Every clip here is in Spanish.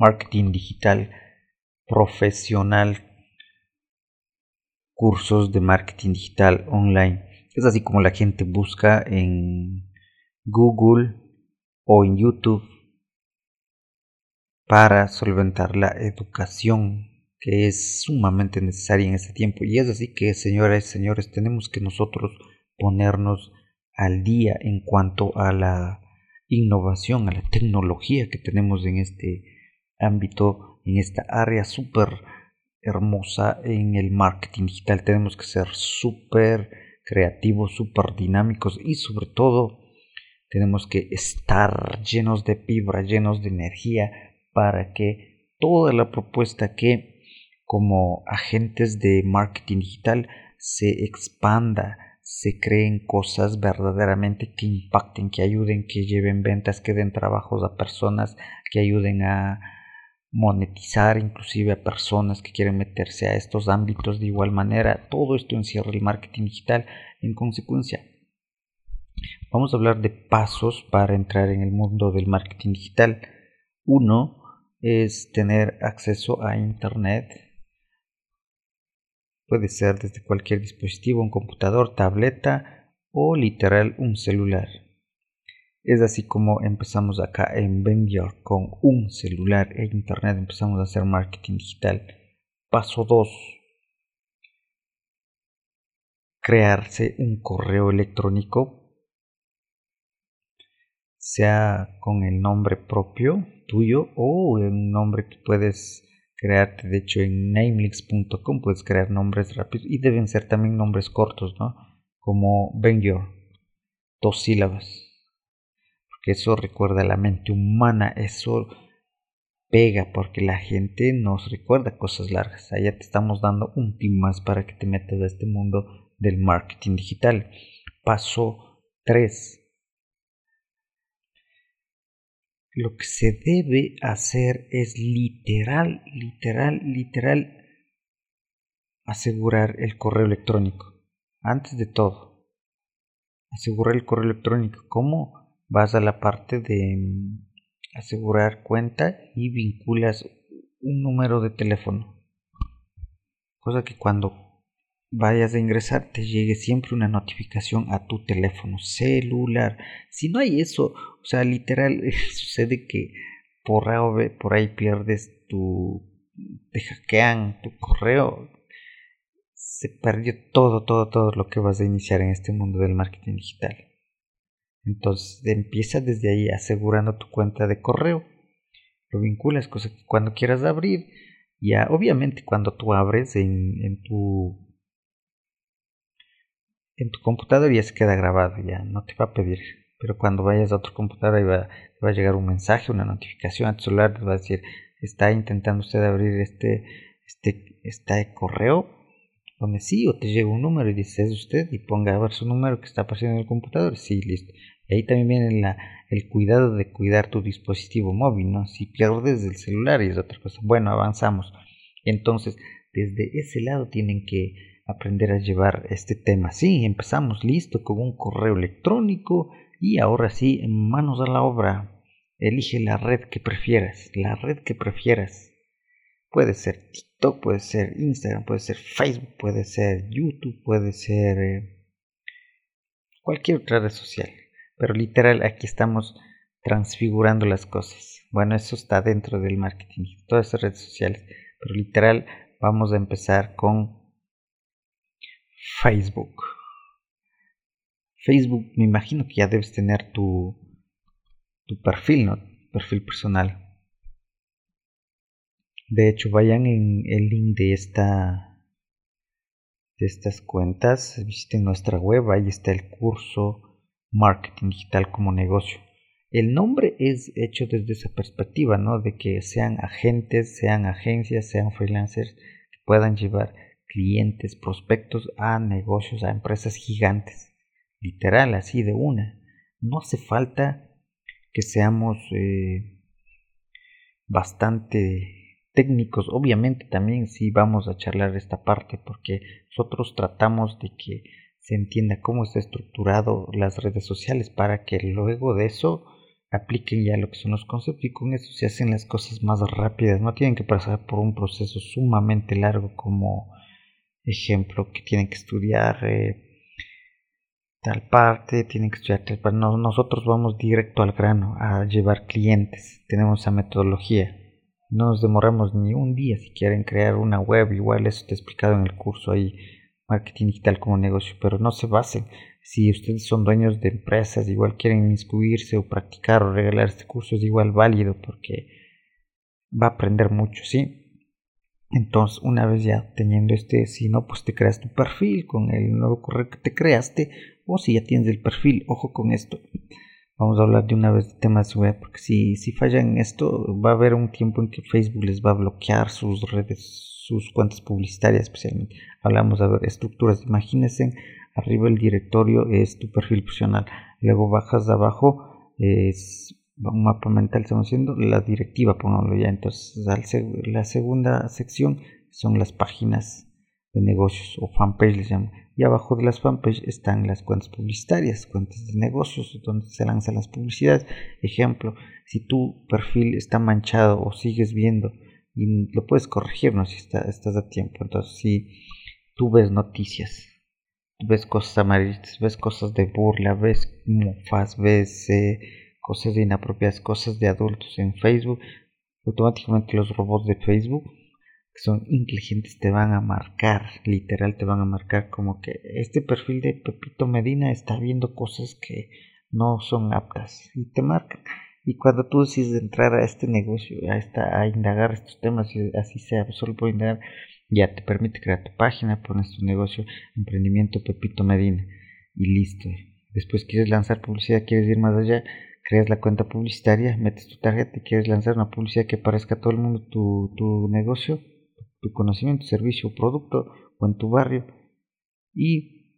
marketing digital profesional, cursos de marketing digital online. Es así como la gente busca en Google o en YouTube para solventar la educación que es sumamente necesaria en este tiempo. Y es así que, señoras y señores, tenemos que nosotros ponernos al día en cuanto a la innovación, a la tecnología que tenemos en este ámbito, en esta área súper hermosa en el marketing digital. Tenemos que ser súper creativos, súper dinámicos y sobre todo tenemos que estar llenos de fibra, llenos de energía para que toda la propuesta que como agentes de marketing digital se expanda, se creen cosas verdaderamente que impacten, que ayuden, que lleven ventas, que den trabajos a personas, que ayuden a monetizar inclusive a personas que quieren meterse a estos ámbitos de igual manera. Todo esto encierra el marketing digital. En consecuencia, vamos a hablar de pasos para entrar en el mundo del marketing digital. Uno es tener acceso a Internet Puede ser desde cualquier dispositivo, un computador, tableta o literal un celular. Es así como empezamos acá en Bengior con un celular e internet. Empezamos a hacer marketing digital. Paso 2. Crearse un correo electrónico, sea con el nombre propio tuyo o un nombre que puedes crearte. De hecho, en namelix.com puedes crear nombres rápidos y deben ser también nombres cortos, ¿no? Como Benyor, dos sílabas. Porque eso recuerda a la mente humana, eso pega porque la gente nos recuerda cosas largas. Allá te estamos dando un tip más para que te metas a este mundo del marketing digital. Paso 3 lo que se debe hacer es literal, literal, literal asegurar el correo electrónico. Antes de todo, asegurar el correo electrónico. ¿Cómo? Vas a la parte de mm, asegurar cuenta y vinculas un número de teléfono. Cosa que cuando vayas a ingresar te llegue siempre una notificación a tu teléfono celular. Si no hay eso, o sea, literal, sucede que por, por ahí pierdes tu, te hackean tu correo, se perdió todo, todo, todo lo que vas a iniciar en este mundo del marketing digital. Entonces empieza desde ahí asegurando tu cuenta de correo. Lo vinculas, cosa que cuando quieras abrir, ya obviamente cuando tú abres en, en tu en tu computadora ya se queda grabado, ya no te va a pedir. Pero cuando vayas a otro computadora va, va a llegar un mensaje, una notificación a tu celular, te va a decir, está intentando usted abrir este, este, este correo, pone sí o te llega un número y dice es usted y ponga a ver su número que está apareciendo en el computador, sí, listo. Y ahí también viene el cuidado de cuidar tu dispositivo móvil, ¿no? Si pierdes el celular y es otra cosa. Bueno, avanzamos. Entonces, desde ese lado tienen que aprender a llevar este tema. Sí, empezamos listo con un correo electrónico y ahora sí, manos a la obra. Elige la red que prefieras, la red que prefieras. Puede ser TikTok, puede ser Instagram, puede ser Facebook, puede ser YouTube, puede ser eh, cualquier otra red social. Pero literal, aquí estamos transfigurando las cosas. Bueno, eso está dentro del marketing, todas esas redes sociales. Pero literal, vamos a empezar con Facebook. Facebook, me imagino que ya debes tener tu, tu perfil, ¿no? Perfil personal. De hecho, vayan en el link de esta de estas cuentas, visiten nuestra web, ahí está el curso Marketing Digital como negocio. El nombre es hecho desde esa perspectiva, ¿no? De que sean agentes, sean agencias, sean freelancers que puedan llevar clientes, prospectos a negocios, a empresas gigantes. Literal, así de una. No hace falta que seamos eh, bastante técnicos. Obviamente también sí vamos a charlar esta parte porque nosotros tratamos de que se entienda cómo está estructurado las redes sociales para que luego de eso apliquen ya lo que son los conceptos y con eso se hacen las cosas más rápidas. No tienen que pasar por un proceso sumamente largo como ejemplo que tienen que estudiar eh, tal parte, tienen que estudiar tal parte. nosotros vamos directo al grano a llevar clientes. Tenemos esa metodología. No nos demoramos ni un día si quieren crear una web. Igual eso he explicado en el curso ahí, marketing digital como negocio, pero no se basen si ustedes son dueños de empresas, igual quieren inscribirse o practicar o regalar este curso, es igual válido porque va a aprender mucho, ¿sí? Entonces, una vez ya teniendo este, si no, pues te creas tu perfil con el nuevo correo que te creaste, o si ya tienes el perfil, ojo con esto. Vamos a hablar de una vez de temas web, porque si, si fallan esto, va a haber un tiempo en que Facebook les va a bloquear sus redes, sus cuentas publicitarias, especialmente. Hablamos de estructuras. Imagínense arriba el directorio es tu perfil profesional, luego bajas de abajo, es un mapa mental, estamos haciendo la directiva, pongámoslo ya, entonces la segunda sección son las páginas de negocios o fanpage les llaman. Y abajo de las fanpage están las cuentas publicitarias, cuentas de negocios, donde se lanzan las publicidades. Ejemplo, si tu perfil está manchado o sigues viendo y lo puedes corregir, ¿no? Si estás a tiempo. Entonces, si tú ves noticias ves cosas amarillas, ves cosas de burla, ves mofas, ves eh, cosas inapropiadas, cosas de adultos en Facebook, automáticamente los robots de Facebook que son inteligentes te van a marcar, literal te van a marcar como que este perfil de Pepito Medina está viendo cosas que no son aptas y te marcan. Y cuando tú decides entrar a este negocio, a, esta, a indagar estos temas, así sea, solo por indagar, ya te permite crear tu página, pones tu negocio, emprendimiento Pepito Medina y listo. Después quieres lanzar publicidad, quieres ir más allá, creas la cuenta publicitaria, metes tu tarjeta y quieres lanzar una publicidad que aparezca a todo el mundo tu, tu negocio, tu conocimiento, servicio producto o en tu barrio y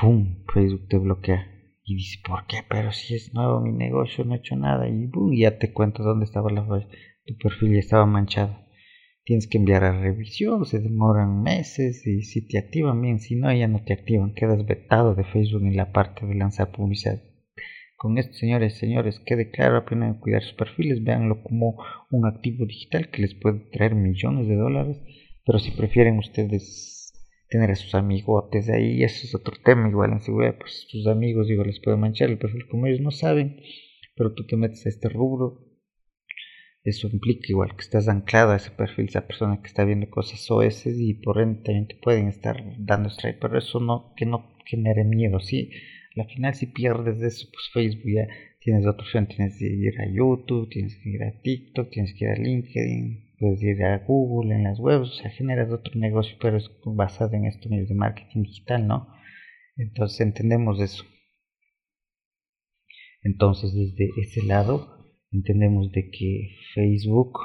¡pum! Facebook te bloquea. Y dice, ¿por qué? Pero si es nuevo mi negocio, no he hecho nada. Y ¡pum! ya te cuento dónde estaba la Tu perfil ya estaba manchado tienes que enviar a revisión, se demoran meses y si te activan bien, si no, ya no te activan, quedas vetado de Facebook en la parte de lanzar publicidad. Con esto, señores, señores, quede claro, aprenden a cuidar sus perfiles, véanlo como un activo digital que les puede traer millones de dólares, pero si prefieren ustedes tener a sus amigotes ahí, eso es otro tema, igual en seguridad, pues sus amigos, digo, les puede manchar el perfil como ellos no saben, pero tú te metes a este rubro, eso implica igual que estás anclado a ese perfil, esa persona que está viendo cosas OS y por ende también te pueden estar dando strike, pero eso no, que no genere miedo, ¿sí? Al final si pierdes de eso, pues Facebook ya tienes otra opción, tienes que ir a YouTube, tienes que ir a TikTok, tienes que ir a LinkedIn, puedes ir a Google, en las webs, o sea, generas otro negocio, pero es basado en medios de marketing digital, ¿no? Entonces entendemos eso. Entonces desde ese lado entendemos de que Facebook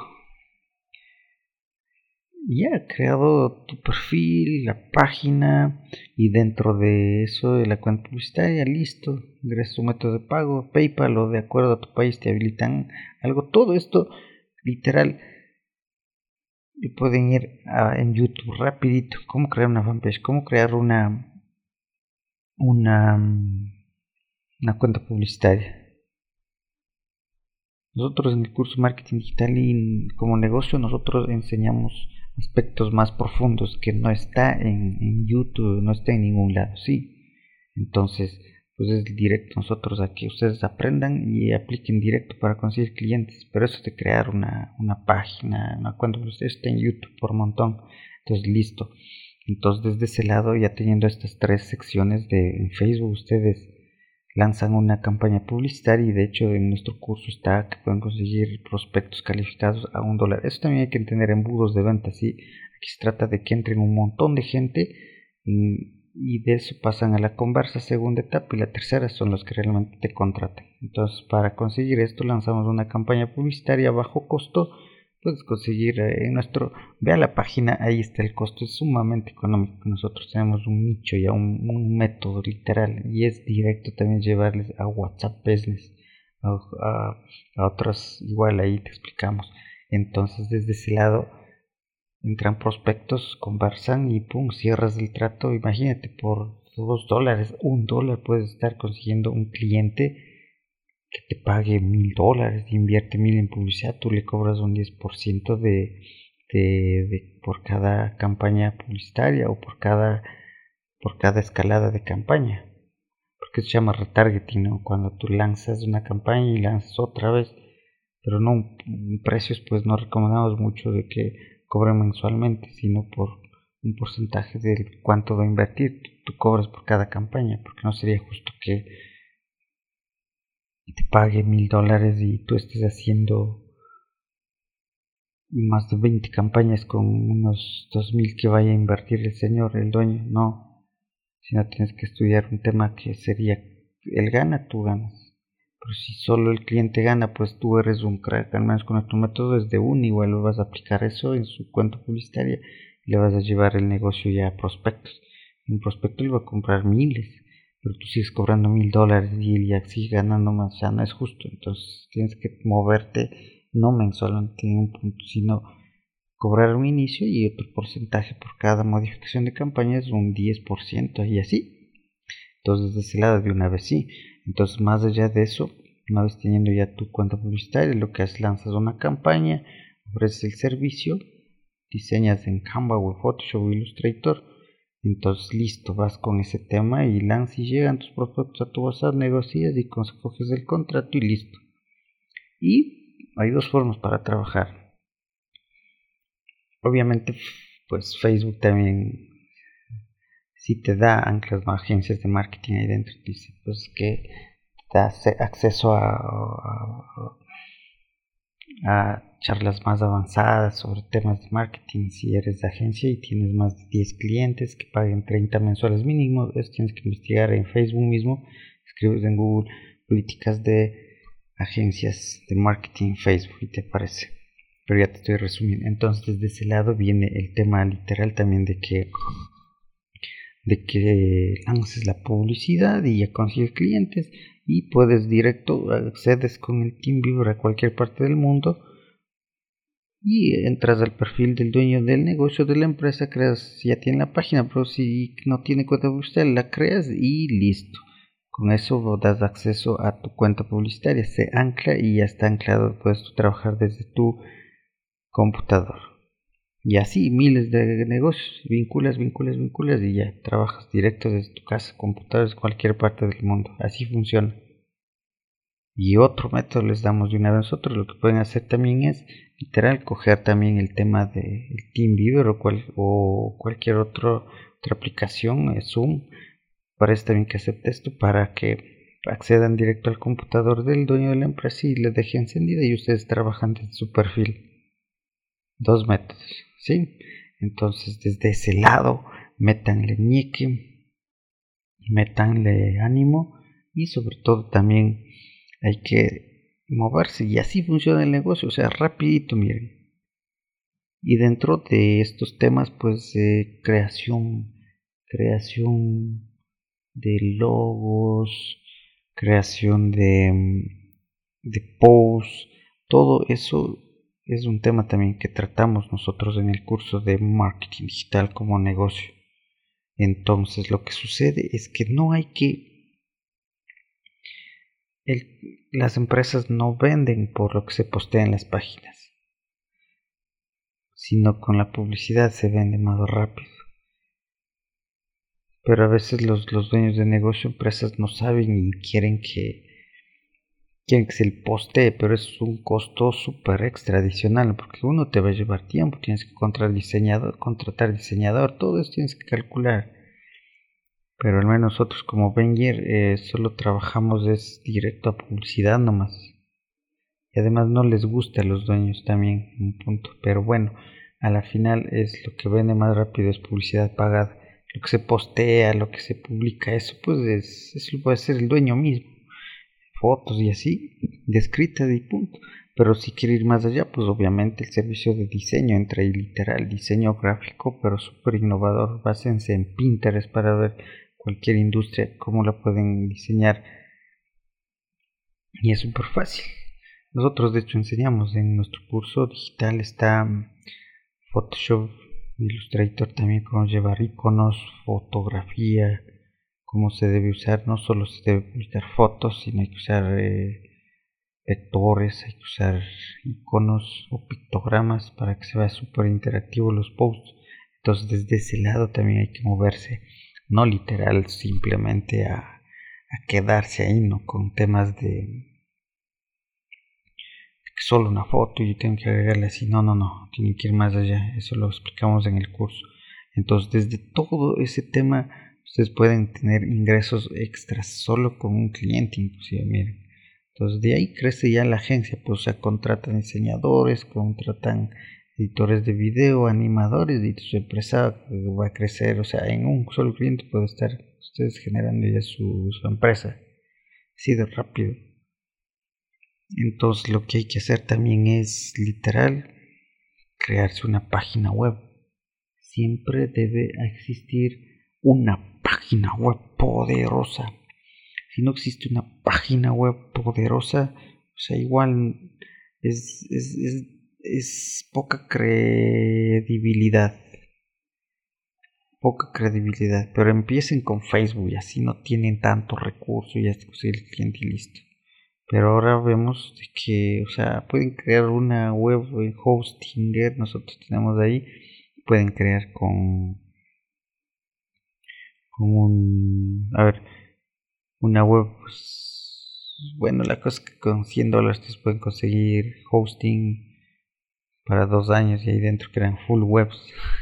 ya ha creado tu perfil, la página y dentro de eso de la cuenta publicitaria, listo, ingresas tu método de pago, PayPal o de acuerdo a tu país te habilitan algo, todo esto literal y pueden ir en YouTube rapidito, cómo crear una fanpage, cómo crear una una una cuenta publicitaria nosotros en el curso Marketing Digital y como negocio nosotros enseñamos aspectos más profundos que no está en, YouTube, no está en ningún lado, sí. Entonces, pues es directo nosotros a que ustedes aprendan y apliquen directo para conseguir clientes. Pero eso de crear una, una página, una cuenta, pues está en YouTube por montón. Entonces, listo. Entonces, desde ese lado, ya teniendo estas tres secciones de en Facebook, ustedes lanzan una campaña publicitaria y de hecho en nuestro curso está que pueden conseguir prospectos calificados a un dólar. Eso también hay que entender embudos de venta, ¿sí? Aquí se trata de que entren un montón de gente y, de eso pasan a la conversa segunda etapa y la tercera son los que realmente te contratan. Entonces para conseguir esto lanzamos una campaña publicitaria a bajo costo. Puedes conseguir eh, nuestro vea la página ahí está el costo es sumamente económico. Nosotros tenemos un nicho ya un, método literal y es directo también llevarles a WhatsApp Business a, a, otras igual ahí te explicamos. Entonces desde ese lado entran prospectos conversan y pum cierras el trato imagínate por dos dólares un dólar puedes estar consiguiendo un cliente que te pague mil dólares, invierte mil en publicidad, tú le cobras un 10% de, de, de, por cada campaña publicitaria o por cada, por cada escalada de campaña. Porque se llama retargeting, ¿no? Cuando tú lanzas una campaña y lanzas otra vez, pero no precios, pues no recomendamos mucho de que cobren mensualmente, sino por un porcentaje de cuánto va a invertir. Tú, cobras por cada campaña, porque no sería justo que te pague mil dólares y tú estés haciendo más de 20 campañas con unos dos mil que vaya a invertir el señor, el dueño. No, si no tienes que estudiar un tema que sería, él gana, tú ganas. Pero si solo el cliente gana, pues tú eres un crack, al menos con tu método es de un, igual vas a aplicar eso en su cuenta publicitaria le vas a llevar el negocio ya a prospectos. Un prospecto le va a comprar miles, pero tú sigues cobrando mil dólares y él ya sigue ganando más, ya no es justo. Entonces tienes que moverte no mensualmente en un punto, sino cobrar un inicio y otro porcentaje por cada modificación de campaña es un 10% y así. Entonces de ese lado de una vez sí. Entonces más allá de eso, una vez teniendo ya tu cuenta publicitaria, lo que haces lanzas una campaña, ofreces el servicio diseñas en Canva o Photoshop o Illustrator, entonces listo, vas con ese tema y lanzas y llegan tus prospectos a tu WhatsApp, negocias y coges el contrato y listo. Y hay dos formas para trabajar. Obviamente, pues Facebook también, si te da anclas agencias de marketing ahí dentro, dice pues que te da acceso a a charlas más avanzadas sobre temas de marketing. Si eres de agencia y tienes más de 10 clientes que paguen 30 mensuales mínimos, tienes que investigar en Facebook mismo, escribes en Google políticas de agencias de marketing Facebook y te aparece. Pero ya te estoy resumiendo. Entonces, desde ese lado viene el tema literal también de que de que lances la publicidad y ya consigues clientes y puedes directo accedes con el TeamViewer a cualquier parte del mundo y entras al perfil del dueño del negocio de la empresa, creas, ya tiene la página, pero si no tiene cuenta publicitaria, la creas y listo. Con eso das acceso a tu cuenta publicitaria, se ancla y ya está anclado, puedes trabajar desde tu computador. Y así miles de negocios, vinculas, vinculas, vinculas y ya trabajas directo desde tu casa, computadores, cualquier parte del mundo. Así funciona. Y otro método les damos de una vez nosotros. Lo que pueden hacer también es literal coger también el tema de TeamViewer o, cual, o cualquier otro, otra aplicación, eh, Zoom. Parece también que acepte esto para que accedan directo al computador del dueño de la empresa y le deje encendida y ustedes trabajan desde su perfil. Dos métodos. ¿Sí? Entonces, desde ese lado, métanle ñique, métanle ánimo y sobre todo también hay que moverse y así funciona el negocio, o sea, rapidito, miren. Y dentro de estos temas, pues, creación, creación de logos, creación de, de posts, todo eso es un tema también que tratamos nosotros en el curso de marketing digital como negocio. Entonces lo que sucede es que no hay que... las empresas no venden por lo que se postea en las páginas, sino con la publicidad se vende más rápido. Pero a veces los, los dueños de negocio, empresas no saben y quieren que quieren que se el postee, pero es un costo súper extra adicional, porque uno te va a llevar tiempo, tienes que contratar diseñador, contratar diseñador, todo eso tienes que calcular. Pero al menos nosotros como Venger eh, solo trabajamos es directo a publicidad nomás. Y además no les gusta a los dueños también, un punto. Pero bueno, a la final es lo que vende más rápido es publicidad pagada. Lo que se postea, lo que se publica, eso pues es, eso puede hacer el dueño mismo fotos y así, descritas y punto. Pero si quiere ir más allá, pues obviamente el servicio de diseño entra ahí literal, diseño gráfico, pero súper innovador. Básense en Pinterest para ver cualquier industria, cómo la pueden diseñar. Y es súper fácil. Nosotros de hecho enseñamos en nuestro curso digital está Photoshop, Illustrator también, cómo llevar iconos, fotografía, cómo se debe usar, no solo se debe publicar fotos, sino hay que usar eh, vectores, hay que usar iconos o pictogramas para que se vea súper interactivo los posts. Entonces desde ese lado también hay que moverse, no literal simplemente a, quedarse ahí, ¿no? Con temas de, solo una foto y yo tengo que agregarle así. No, no, no, tiene que ir más allá. Eso lo explicamos en el curso. Entonces, desde todo ese tema, ustedes pueden tener ingresos extras solo con un cliente, inclusive, miren. Entonces, de ahí crece ya la agencia, pues, o sea, contratan diseñadores, contratan editores de video, animadores, y su empresa va a crecer, o sea, en un solo cliente puede estar ustedes generando ya su, su empresa, así de rápido. Entonces lo que hay que hacer también es literal crearse una página web. Siempre debe existir una página web poderosa. Si no existe una página web poderosa, o sea, igual es, es, es, es poca credibilidad. Poca credibilidad. Pero empiecen con Facebook y así no tienen tanto recurso y ya está el cliente y listo. Pero ahora vemos que, o sea, pueden crear una web en Hostinger, nosotros tenemos ahí, pueden crear con, un, a ver, una web, pues, bueno, la cosa es que con 100 dólares ustedes pueden conseguir hosting para dos años y ahí dentro crean full webs.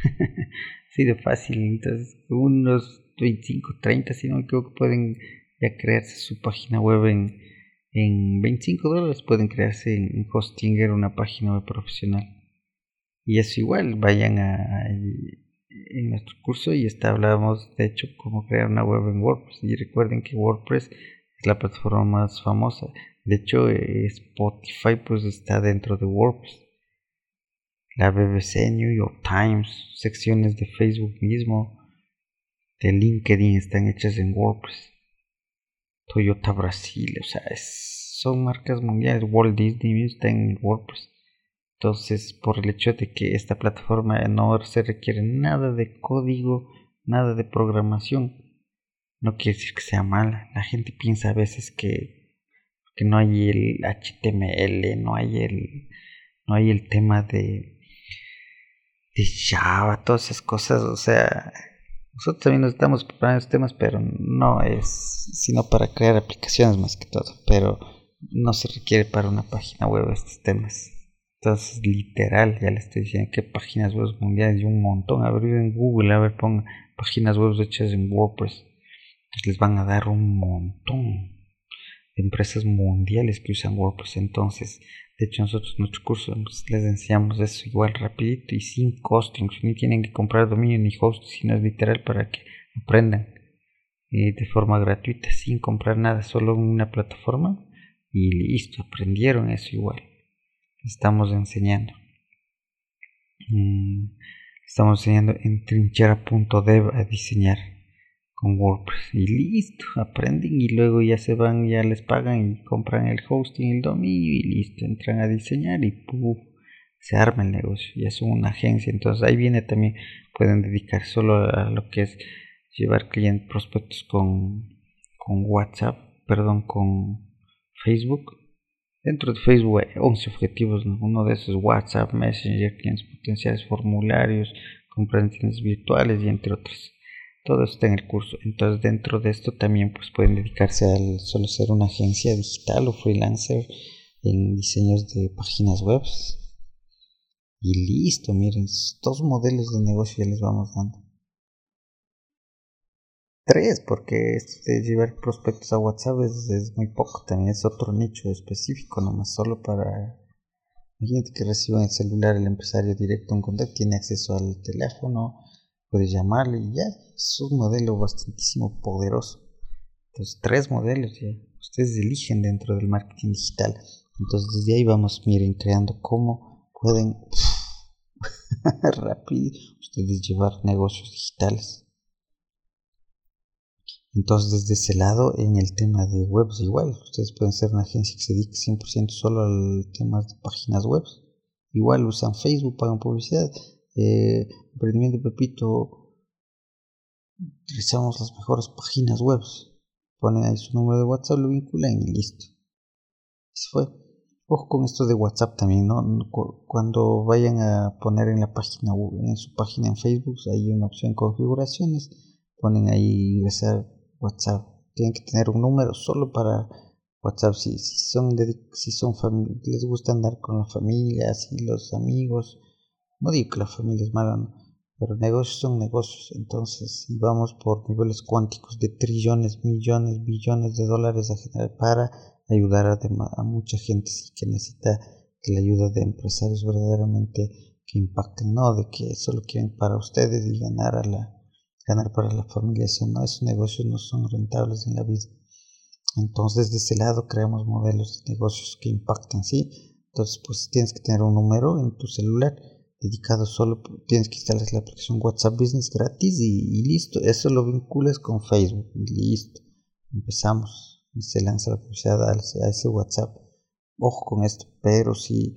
Así de fácil, entonces unos 25, 30, si no me equivoco, pueden ya crearse su página web en en 25 dólares pueden crearse en Hostinger una página web profesional. Y es igual, vayan a, en nuestro curso y está hablábamos de hecho cómo crear una web en WordPress. Y recuerden que WordPress es la plataforma más famosa. De hecho, eh, Spotify pues está dentro de WordPress. La BBC, New York Times, secciones de Facebook mismo, de LinkedIn están hechas en WordPress. Toyota Brasil, o sea, son marcas mundiales. Walt Disney está en WordPress. Entonces, por el hecho de que esta plataforma no se requiere nada de código, nada de programación, no quiere decir que sea mala. La gente piensa a veces que, que no hay el HTML, no hay el, no hay el tema de, de Java, todas esas cosas. O sea, nosotros también nos estamos preparando estos temas, pero no es sino para crear aplicaciones más que todo. Pero no se requiere para una página web estos temas. Entonces, literal, ya le estoy diciendo que páginas web mundiales y un montón. A ver, en Google, a ver, ponga páginas web hechas en WordPress. Pues les van a dar un montón de empresas mundiales que usan WordPress. Entonces, de hecho, nosotros en nuestro curso les enseñamos eso igual rapidito y sin costing. Ni tienen que comprar dominio ni host, sino es literal para que aprendan eh, de forma gratuita, sin comprar nada, solo una plataforma y listo, aprendieron eso igual. Estamos enseñando. Mm, estamos enseñando en trinchera.dev a diseñar con WordPress y listo, aprenden y luego ya se van, ya les pagan y compran el hosting, el dominio y listo, entran a diseñar y ¡puf! se arma el negocio, ya son una agencia, entonces ahí viene también, pueden dedicar solo a lo que es llevar clientes prospectos con, con WhatsApp, perdón, con Facebook. Dentro de Facebook hay 11 objetivos, uno de esos es WhatsApp, Messenger, clientes potenciales, formularios, comprensiones virtuales y entre otros todo está en el curso. Entonces dentro de esto también pues pueden dedicarse al solo ser una agencia digital o freelancer en diseños de páginas web. Y listo, miren, dos modelos de negocio ya les vamos dando. Tres, porque esto de llevar prospectos a WhatsApp es, muy poco, también es otro nicho específico, nomás solo para... Imagínate que reciba en el celular el empresario directo un contacto, tiene acceso al teléfono, puedes llamarle y ya es un modelo bastantísimo poderoso. Entonces, tres modelos ya ustedes eligen dentro del marketing digital. Entonces, desde ahí vamos, miren, creando cómo pueden rápido ustedes llevar negocios digitales. Entonces, desde ese lado, en el tema de webs, igual, ustedes pueden ser una agencia que se dedique 100% solo al tema de páginas web. Igual usan Facebook, pagan publicidad, eh, emprendimiento Pepito, utilizamos las mejores páginas web. Ponen ahí su número de WhatsApp, lo vinculan y listo. Se fue. Ojo con esto de WhatsApp también, ¿no? Cuando vayan a poner en la página, en su página en Facebook, hay una opción configuraciones, ponen ahí ingresar WhatsApp. Tienen que tener un número solo para WhatsApp si, si son si son les gusta andar con la familia, así los amigos. No digo que la familia es mala, pero negocios son negocios. Entonces, si vamos por niveles cuánticos de trillones, millones, billones de dólares a generar para ayudar a, mucha gente que necesita la ayuda de empresarios verdaderamente que impacten, no de que solo quieren para ustedes y ganar a la ganar para la familia, eso no, esos negocios no son rentables en la vida. Entonces, de ese lado creamos modelos de negocios que impacten, ¿sí? Entonces, pues tienes que tener un número en tu celular dedicado solo, tienes que instalar la aplicación WhatsApp Business gratis y, y listo. Eso lo vinculas con Facebook y listo. Empezamos y se lanza la publicidad a ese WhatsApp. Ojo con esto, pero si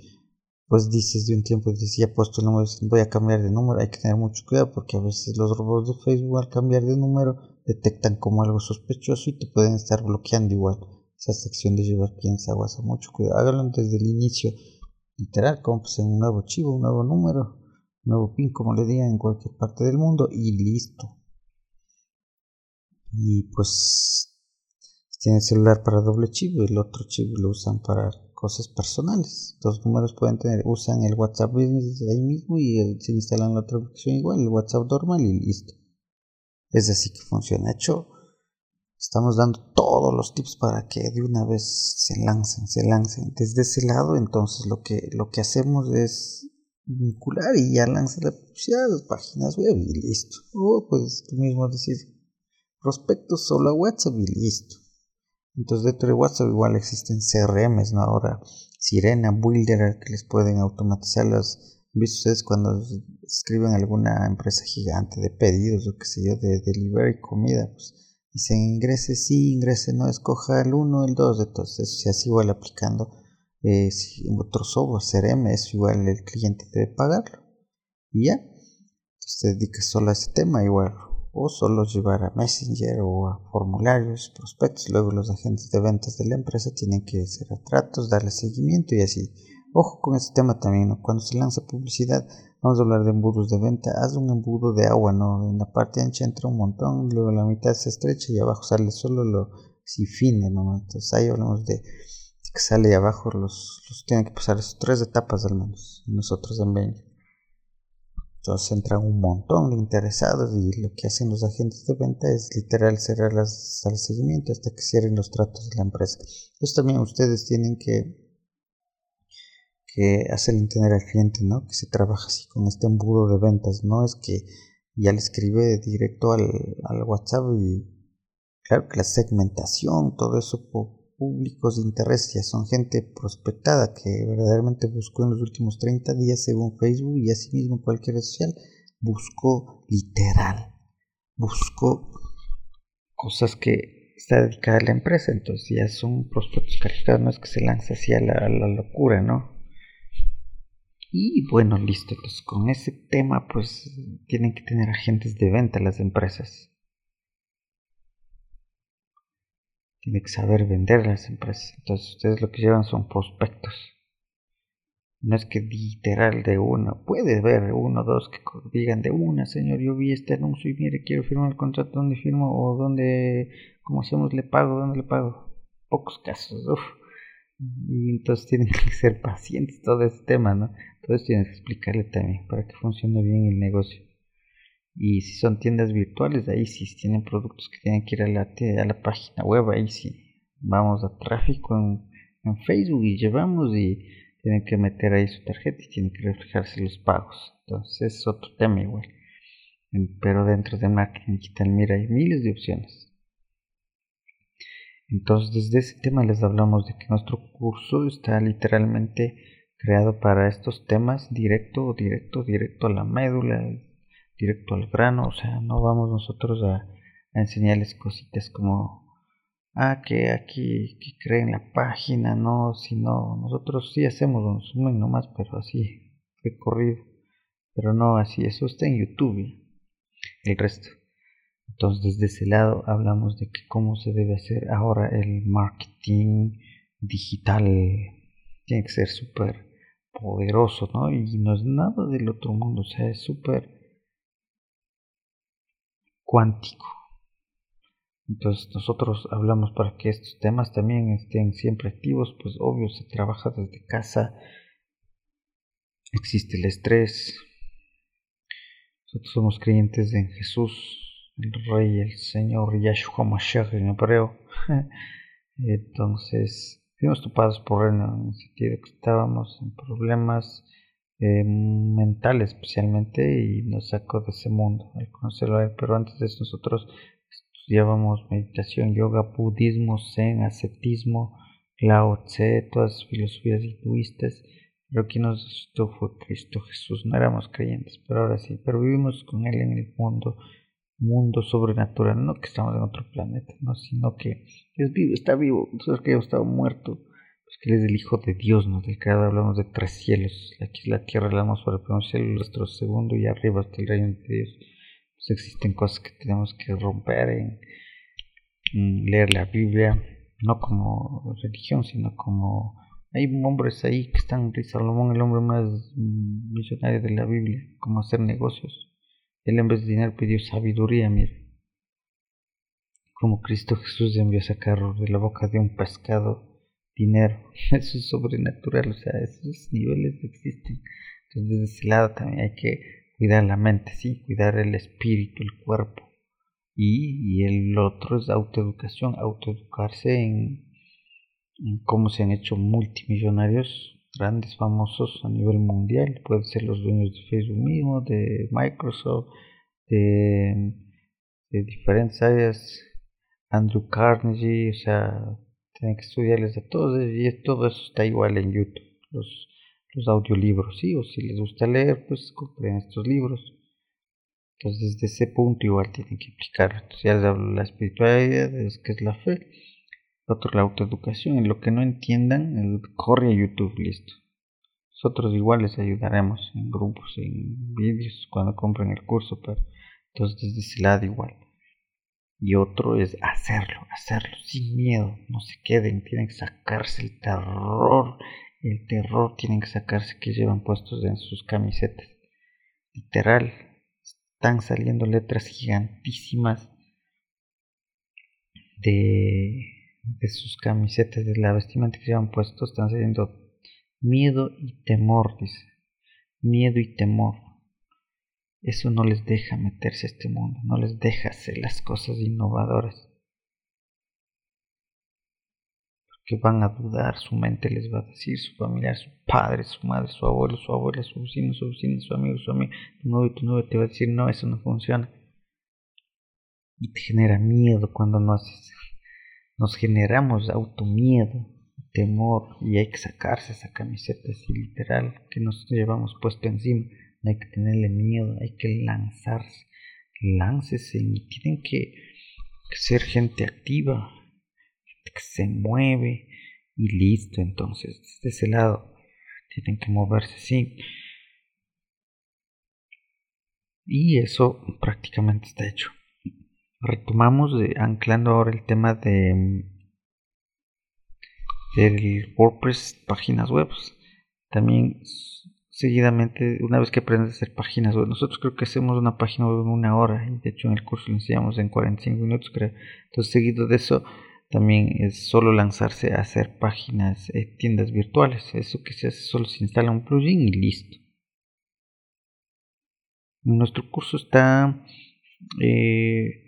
pues dices de un tiempo, dices ya puesto el número, voy a cambiar de número, hay que tener mucho cuidado porque a veces los robots de Facebook al cambiar de número detectan como algo sospechoso y te pueden estar bloqueando igual esa sección de llevar piensa aguas a mucho cuidado, háganlo desde el inicio, literal, como pues en un nuevo chivo, un nuevo número, un nuevo pin, como le digan en cualquier parte del mundo y listo. Y pues tienen celular para doble chip y el otro chip lo usan para cosas personales. Dos números pueden tener, usan el WhatsApp Business ahí mismo y se instalan la otra aplicación igual, el WhatsApp normal y listo. Es así que funciona. hecho, estamos dando todos los tips para que de una vez se lancen, se lancen. Desde ese lado, entonces lo que, lo que hacemos es vincular y ya lanza la publicidad las páginas web y listo. O puedes tú mismo decir prospectos solo a WhatsApp y listo. Entonces dentro de WhatsApp igual existen CRMs, ¿no? Ahora Sirena, Builder, que les pueden automatizar las... ¿Visto ustedes cuando escriben alguna empresa gigante de pedidos o qué sé yo, de delivery comida? Pues dicen ingrese sí, ingrese no, escoja el 1, el 2, entonces se hace igual aplicando eh, si otro software, CRM, es igual el cliente debe pagarlo. Y ya, entonces te dedicas solo a ese tema, igual o solo llevar a Messenger o a formularios, prospectos. Luego los agentes de ventas de la empresa tienen que hacer tratos, darle seguimiento y así. Ojo con este tema también, cuando se lanza publicidad, vamos a hablar de embudos de venta. Haz un embudo de agua, ¿no? En la parte ancha entra un montón, luego la mitad se estrecha y abajo sale solo lo si fine, ¿no? Entonces ahí hablamos de, que sale abajo los, los tienen que pasar tres etapas al menos. Nosotros en. Entonces entran un montón de interesados y lo que hacen los agentes de venta es literal cerrar las, al seguimiento hasta que cierren los tratos de la empresa. Entonces también ustedes tienen que, que hacer entender al cliente ¿no? que se trabaja así con este embudo de ventas. No es que ya le escribe directo al, al WhatsApp y claro que la segmentación, todo eso públicos de interés ya son gente prospectada que verdaderamente buscó en los últimos 30 días según Facebook y asimismo cualquier red social buscó literal buscó cosas que está dedicada a la empresa. Entonces ya son prospectos calificados no es que se lance así a la, locura no y bueno listo entonces con ese tema pues tienen que tener agentes de venta las empresas tiene que saber vender las empresas. Entonces ustedes lo que llevan son prospectos. No es que literal de uno, puede ver uno o dos que digan de una, señor, yo vi este anuncio y mire, quiero firmar el contrato, ¿dónde firmo? O dónde, ¿cómo hacemos? ¿Le pago? ¿Dónde le pago? Pocos casos, uff. Y entonces tienen que ser pacientes todo ese tema, ¿no? Entonces tienen que explicarle también para que funcione bien el negocio. Y si son tiendas virtuales, ahí sí, si tienen productos que tienen que ir a la, a la página web, ahí sí. Vamos a tráfico en, en Facebook y llevamos y tienen que meter ahí su tarjeta y tienen que reflejarse los pagos. Entonces es otro tema igual. Pero dentro de marketing digital, mira, hay miles de opciones. Entonces desde ese tema les hablamos de que nuestro curso está literalmente creado para estos temas directo, directo, directo a la médula, directo al grano, o sea, no vamos nosotros a, enseñarles cositas como, ah, que aquí, que creen la página, no, sino nosotros sí hacemos un resumen nomás, pero así, recorrido, pero no así, eso está en YouTube, el resto. Entonces, desde ese lado hablamos de que cómo se debe hacer ahora el marketing digital tiene que ser súper poderoso, ¿no? Y no es nada del otro mundo, o sea, es súper cuántico. Entonces nosotros hablamos para que estos temas también estén siempre activos, pues obvio se trabaja desde casa, existe el estrés. Nosotros somos creyentes en Jesús, el Rey, el Señor, Yahshua Mashiach en hebreo. Entonces, fuimos topados por él en el sentido que estábamos en problemas eh, mentales especialmente y nos sacó de ese mundo al conocerlo a él. Pero antes de eso nosotros estudiábamos meditación, yoga, budismo, zen, ascetismo, lao tse, todas las filosofías hinduistas. Pero quien nos asustó fue Cristo Jesús. No éramos creyentes, pero ahora sí. Pero vivimos con Él en el mundo, mundo sobrenatural. No que estamos en otro planeta, no, sino que es vivo, está vivo. Nosotros que hemos estado muerto. Que Él es el Hijo de Dios, ¿no? Del creador hablamos de tres cielos. Aquí es la tierra, la atmósfera, el primer cielo, nuestro segundo y arriba está el reino de Dios. Pues existen cosas que tenemos que romper en, en leer la Biblia, no como religión, sino como hay hombres ahí que están, Salomón, el hombre más millonario de la Biblia, como hacer negocios. Él en vez de dinero pidió sabiduría, mire. Como Cristo Jesús envió a sacar de la boca de un pescado dinero. Eso es sobrenatural, o sea, esos niveles existen. Entonces, desde ese lado también hay que cuidar la mente, sí, cuidar el espíritu, el cuerpo. Y, y el otro es autoeducación, autoeducarse en cómo se han hecho multimillonarios grandes, famosos a nivel mundial. Pueden ser los dueños de Facebook mismo, de Microsoft, de, diferentes áreas. Andrew Carnegie, o sea, tienen que estudiarles a todos y todo eso está igual en YouTube. Los, los audiolibros, sí, o si les gusta leer, pues compren estos libros. Entonces, desde ese punto igual tienen que aplicarlo. Entonces, ya les hablo la espiritualidad, es que es la fe otro la autoeducación. En lo que no entiendan, corre a YouTube, listo. Nosotros igual les ayudaremos en grupos, en vídeos, cuando compren el curso, pero entonces desde ese lado igual. Y otro es hacerlo, hacerlo sin miedo, no se queden, tienen que sacarse el terror, el terror tienen que sacarse que llevan puestos en sus camisetas. Literal, están saliendo letras gigantísimas de sus camisetas, de la vestimenta que llevan puesto, están saliendo miedo y temor, dice. Miedo y temor. Eso no les deja meterse a este mundo, no les deja hacer las cosas innovadoras. Porque van a dudar, su mente les va a decir, su familiar, su padre, su madre, su abuelo, su abuela, su vecino, su vecino, su amigo, su amigo, tu novio, tu novio te va a decir, no, eso no funciona. Y te genera miedo cuando no haces nos generamos automiedo, temor y hay que sacarse esa camiseta así literal que nos llevamos puesto encima. No hay que tenerle miedo, hay que lanzarse. Láncese y tienen que, ser gente activa, gente que se mueve y listo. Entonces, desde ese lado, tienen que moverse así. Y eso prácticamente está hecho retomamos anclando ahora el tema de del WordPress páginas web también seguidamente una vez que aprendes a hacer páginas nosotros creo que hacemos una página web en una hora y de hecho en el curso lo enseñamos en 45 minutos creo. Entonces seguido de eso también es solo lanzarse a hacer páginas eh, tiendas virtuales. Eso que se hace solo se instala un plugin y listo. Nuestro curso está eh,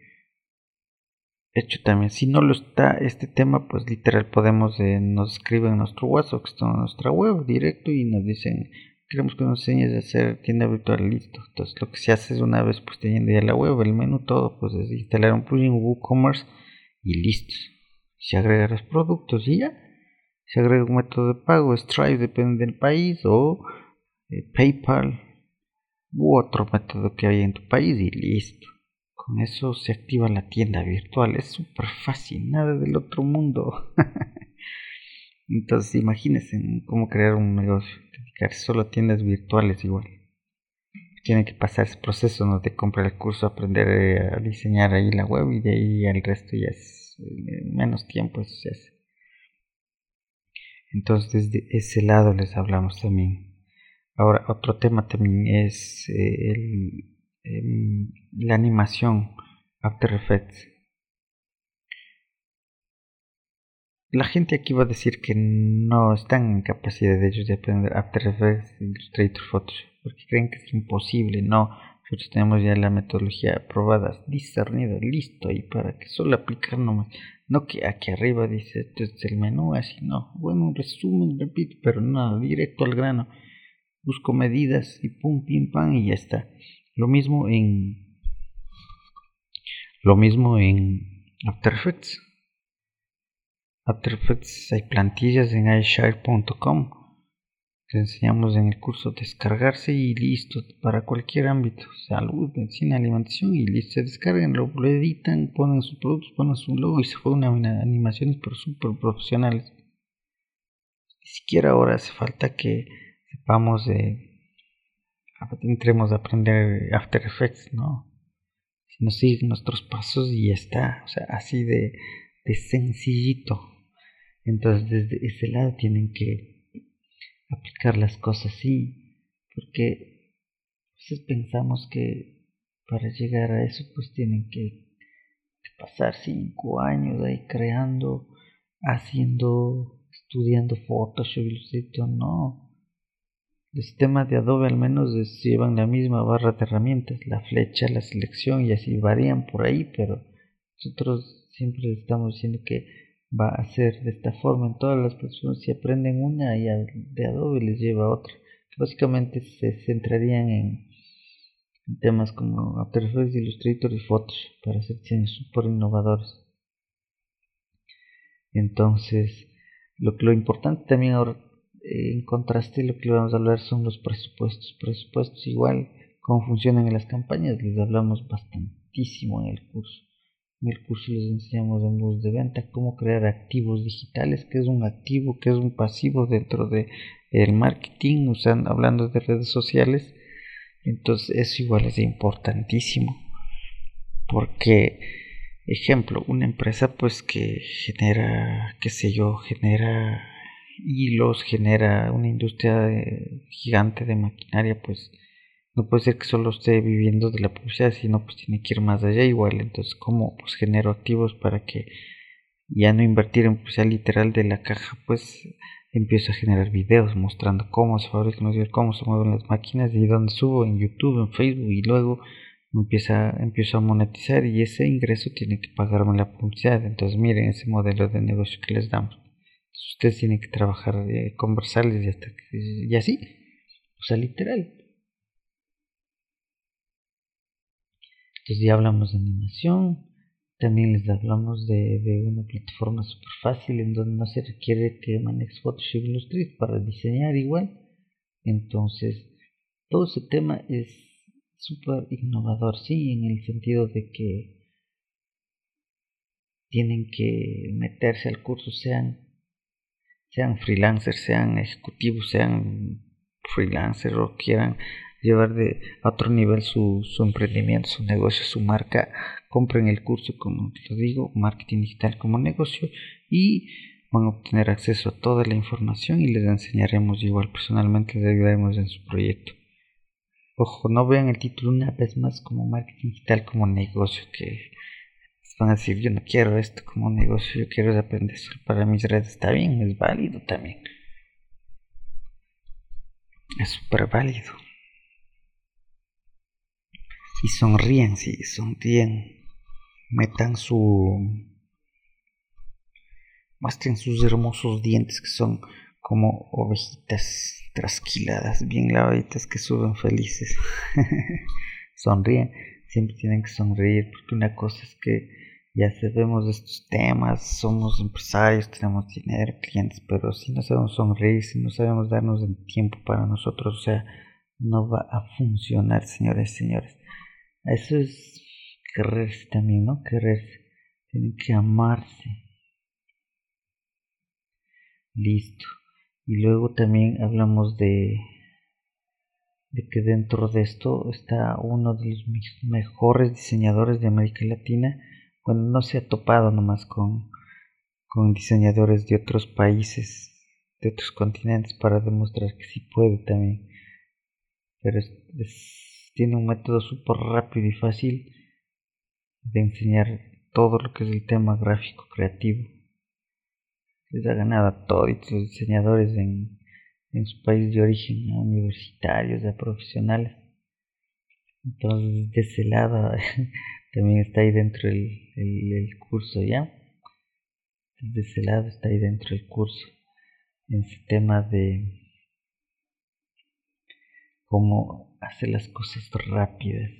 hecho también. Si no lo está este tema, pues literal podemos, eh, nos escriben en nuestro WhatsApp, que está en nuestra web directo y nos dicen, queremos que nos enseñes a hacer tienda virtual, listo. Entonces lo que se hace es una vez pues teniendo ya la web, el menú, todo, pues es instalar un plugin WooCommerce y listo. Se agrega los productos y ya. Se agrega un método de pago, Stripe depende del país o eh, PayPal u otro método que haya en tu país y listo. Con eso se activa la tienda virtual. Es súper fácil, nada del otro mundo. Entonces imagínense cómo crear un negocio, dedicarse solo tiendas virtuales igual. Tiene que pasar ese proceso ¿no? de comprar el curso, aprender eh, a diseñar ahí la web y de ahí al resto ya es eh, menos tiempo eso se hace. Entonces, desde ese lado les hablamos también. Ahora, otro tema también es eh, el, em, la animación After Effects. La gente aquí va a decir que no están en capacidad de ellos de aprender After Effects, Illustrator, Photoshop, porque creen que es imposible. No, nosotros tenemos ya la metodología probada, discernida, listo, y para que solo aplicar nomás. No que aquí arriba dice esto es el menú, así no. Bueno, un resumen, repito, pero no, directo al grano. Busco medidas y pum, pim, pam y ya está. Lo mismo en. Lo mismo en After Effects. After Effects hay plantillas en iShare.com enseñamos en el curso descargarse y listo para cualquier ámbito, salud, medicina, alimentación y listo, se descargan, lo, editan, ponen sus productos, ponen su logo y se fue una animaciones pero súper profesionales. Ni siquiera ahora hace falta que sepamos de entremos a aprender After Effects, ¿no? Si nos siguen nuestros pasos y ya está, o sea, así de, de sencillito. Entonces desde ese lado tienen que aplicar las cosas así, porque a veces pensamos que para llegar a eso pues tienen que, pasar cinco años ahí creando, haciendo, estudiando Photoshop, Illustrator, no. El sistema de Adobe al menos llevan la misma barra de herramientas, la flecha, la selección y así varían por ahí, pero nosotros siempre estamos diciendo que va a ser de esta forma en todas las personas. Si aprenden una y de Adobe les lleva a otra. Básicamente se centrarían en, temas como After Effects, Illustrator y Photoshop para hacer diseños super innovadores. Entonces lo, lo importante también ahora eh, en contraste lo que vamos a hablar son los presupuestos. Presupuestos igual cómo funcionan en las campañas les hablamos bastantísimo en el curso en el curso les enseñamos en voz de venta cómo crear activos digitales, qué es un activo, qué es un pasivo dentro de el marketing, usando, hablando de redes sociales. Entonces eso igual es importantísimo. Porque, ejemplo, una empresa pues que genera, qué sé yo, genera hilos, genera una industria gigante de maquinaria, pues no puede ser que solo esté viviendo de la publicidad, sino pues tiene que ir más allá igual. Entonces, ¿cómo pues genero activos para que ya no invertir en publicidad literal de la caja? Pues empiezo a generar videos mostrando cómo se fabrican los cómo se mueven las máquinas y dónde subo en YouTube, en Facebook y luego empieza, empiezo a monetizar y ese ingreso tiene que pagarme la publicidad. Entonces, miren ese modelo de negocio que les damos. ustedes tienen que trabajar, eh, conversarles y hasta y así. O sea, literal. Entonces ya hablamos de animación, también les hablamos de, una plataforma súper fácil en donde no se requiere que manejes Photoshop Illustrator para diseñar igual. Entonces, todo ese tema es súper innovador, sí, en el sentido de que tienen que meterse al curso, sean, sean freelancers, sean ejecutivos, sean freelancers o quieran llevar de a otro nivel su, su emprendimiento, su negocio, su marca, compren el curso, como lo digo, marketing digital como negocio y van a obtener acceso a toda la información y les enseñaremos igual personalmente, les ayudaremos en su proyecto. Ojo, no vean el título una vez más como marketing digital como negocio, que van a decir yo no quiero esto como negocio, yo quiero aprender eso para mis redes, está bien, es válido también. Es súper válido y sonríen, sí, sonríen. Metan su... Muestren sus hermosos dientes que son como ovejitas trasquiladas, bien lavaditas que suben felices. Sonríen, siempre tienen que sonreír porque una cosa es que ya sabemos de estos temas, somos empresarios, tenemos dinero, clientes, pero si no sabemos sonreír, si no sabemos darnos el tiempo para nosotros, o sea, no va a funcionar, señores señores. Eso es quererse también, ¿no? Quererse. Tienen que amarse. Listo. Y luego también hablamos de, de que dentro de esto está uno de los mejores diseñadores de América Latina. Bueno, no se ha topado nomás con, con diseñadores de otros países de otros continentes para demostrar que sí puede también. Pero tiene un método súper rápido y fácil de enseñar todo lo que es el tema gráfico creativo. Les ha ganado a todos los diseñadores en, en su país de origen, a universitarios, a profesionales. Entonces, de ese lado también está ahí dentro el, el, curso, ¿ya? Desde ese lado está ahí dentro el curso, en ese tema de cómo hacer las cosas rápidas.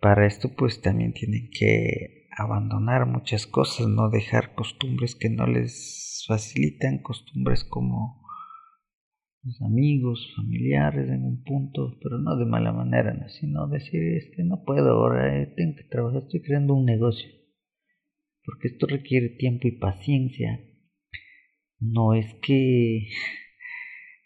Para esto pues también tienen que abandonar muchas cosas, no dejar costumbres que no les facilitan, costumbres como los amigos, familiares en un punto, pero no de mala manera, sino decir, este, no puedo ahora, eh, tengo que trabajar, estoy creando un negocio, porque esto requiere tiempo y paciencia. No es que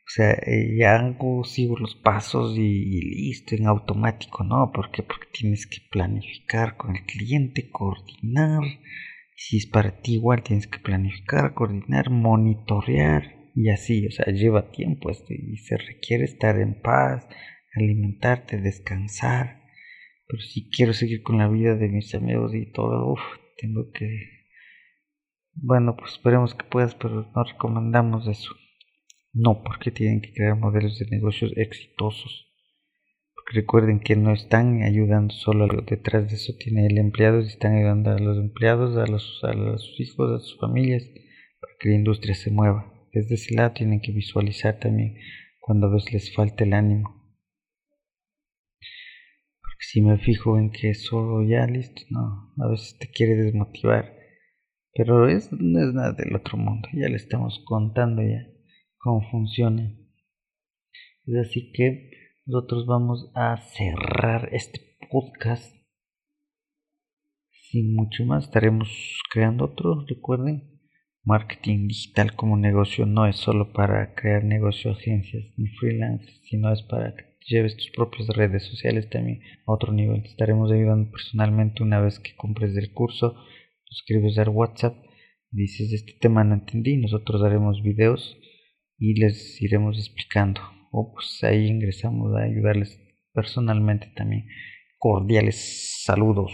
o sea, ya hago, sigo los pasos y, listo, en automático, ¿no? ¿Por qué? Porque tienes que planificar con el cliente, coordinar. Si es para ti igual, tienes que planificar, coordinar, monitorear y así. O sea, lleva tiempo esto y se requiere estar en paz, alimentarte, descansar. Pero si quiero seguir con la vida de mis amigos y todo, uff, tengo que... Bueno, pues esperemos que puedas, pero no recomendamos eso. No, porque tienen que crear modelos de negocios exitosos. Porque recuerden que no están ayudando solo a detrás de eso tiene el empleado, están ayudando a los empleados, a, los, a sus hijos, a sus familias, para que la industria se mueva. Desde ese lado tienen que visualizar también cuando a veces les falta el ánimo. Porque si me fijo en que solo ya listo, no, a veces te quiere desmotivar. Pero es, no es nada del otro mundo, ya le estamos contando ya cómo funciona. Es así que nosotros vamos a cerrar este podcast. Sin mucho más, estaremos creando otro. Recuerden, marketing digital como negocio no es solo para crear negocio, agencias ni freelance, sino es para que lleves tus propias redes sociales también a otro nivel. Te estaremos ayudando personalmente una vez que compres el curso. escribes al WhatsApp, dices este tema no entendí, nosotros haremos videos y les iremos explicando. O pues ahí ingresamos a ayudarles personalmente también. Cordiales saludos.